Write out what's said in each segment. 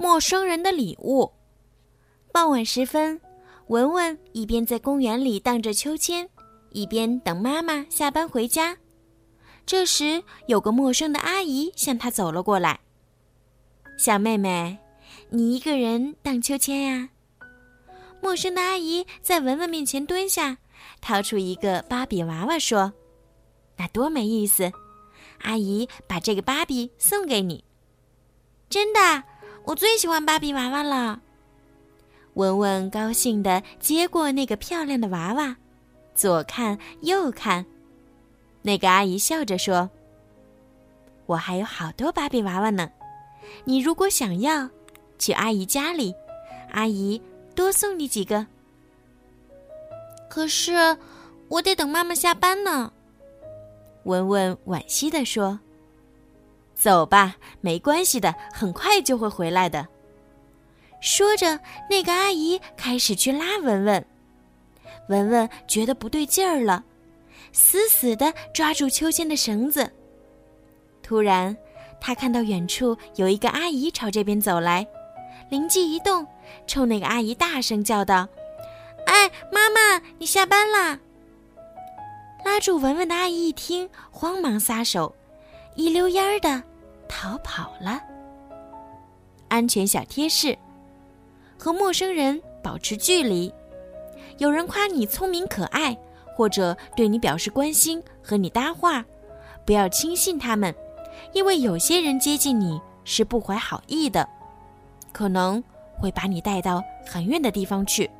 陌生人的礼物。傍晚时分，文文一边在公园里荡着秋千，一边等妈妈下班回家。这时，有个陌生的阿姨向他走了过来。小妹妹，你一个人荡秋千呀？陌生的阿姨在文文面前蹲下，掏出一个芭比娃娃，说：“那多没意思！阿姨把这个芭比送给你。”真的，我最喜欢芭比娃娃了。文文高兴地接过那个漂亮的娃娃，左看右看。那个阿姨笑着说：“我还有好多芭比娃娃呢。”你如果想要，去阿姨家里，阿姨多送你几个。可是，我得等妈妈下班呢。文文惋惜地说：“走吧，没关系的，很快就会回来的。”说着，那个阿姨开始去拉文文。文文觉得不对劲儿了，死死的抓住秋千的绳子。突然。他看到远处有一个阿姨朝这边走来，灵机一动，冲那个阿姨大声叫道：“哎，妈妈，你下班啦！”拉住文文的阿姨一听，慌忙撒手，一溜烟儿的逃跑了。安全小贴士：和陌生人保持距离。有人夸你聪明可爱，或者对你表示关心，和你搭话，不要轻信他们。因为有些人接近你是不怀好意的，可能会把你带到很远的地方去。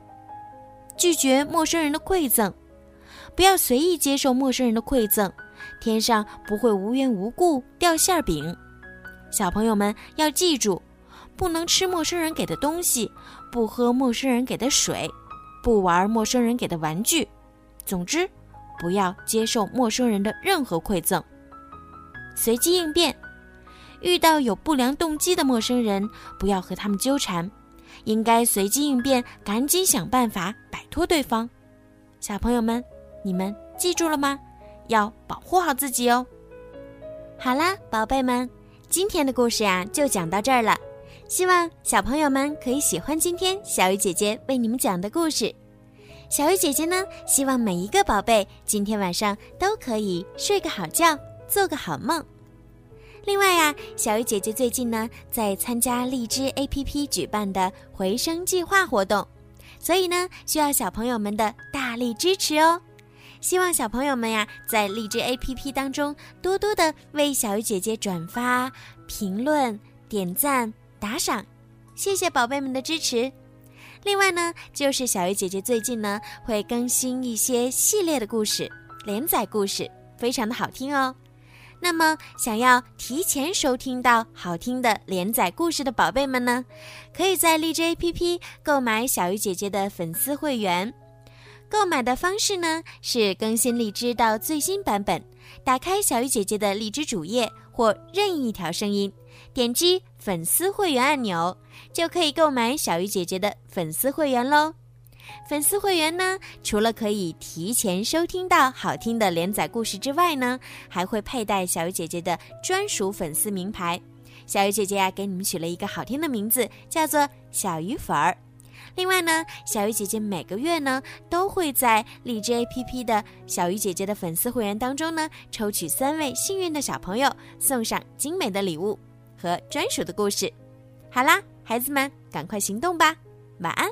拒绝陌生人的馈赠，不要随意接受陌生人的馈赠，天上不会无缘无故掉馅饼。小朋友们要记住，不能吃陌生人给的东西，不喝陌生人给的水，不玩陌生人给的玩具。总之，不要接受陌生人的任何馈赠。随机应变，遇到有不良动机的陌生人，不要和他们纠缠，应该随机应变，赶紧想办法摆脱对方。小朋友们，你们记住了吗？要保护好自己哦。好啦，宝贝们，今天的故事呀就讲到这儿了。希望小朋友们可以喜欢今天小鱼姐姐为你们讲的故事。小鱼姐姐呢，希望每一个宝贝今天晚上都可以睡个好觉。做个好梦。另外呀，小鱼姐姐最近呢在参加荔枝 APP 举办的回声计划活动，所以呢需要小朋友们的大力支持哦。希望小朋友们呀在荔枝 APP 当中多多的为小鱼姐姐转发、评论、点赞、打赏，谢谢宝贝们的支持。另外呢，就是小鱼姐姐最近呢会更新一些系列的故事、连载故事，非常的好听哦。那么，想要提前收听到好听的连载故事的宝贝们呢，可以在荔枝 APP 购买小鱼姐姐的粉丝会员。购买的方式呢是更新荔枝到最新版本，打开小鱼姐姐的荔枝主页或任意一条声音，点击粉丝会员按钮，就可以购买小鱼姐姐的粉丝会员喽。粉丝会员呢，除了可以提前收听到好听的连载故事之外呢，还会佩戴小鱼姐姐的专属粉丝名牌。小鱼姐姐呀，给你们取了一个好听的名字，叫做小鱼粉儿。另外呢，小鱼姐姐每个月呢，都会在荔枝 APP 的小鱼姐姐的粉丝会员当中呢，抽取三位幸运的小朋友，送上精美的礼物和专属的故事。好啦，孩子们，赶快行动吧，晚安。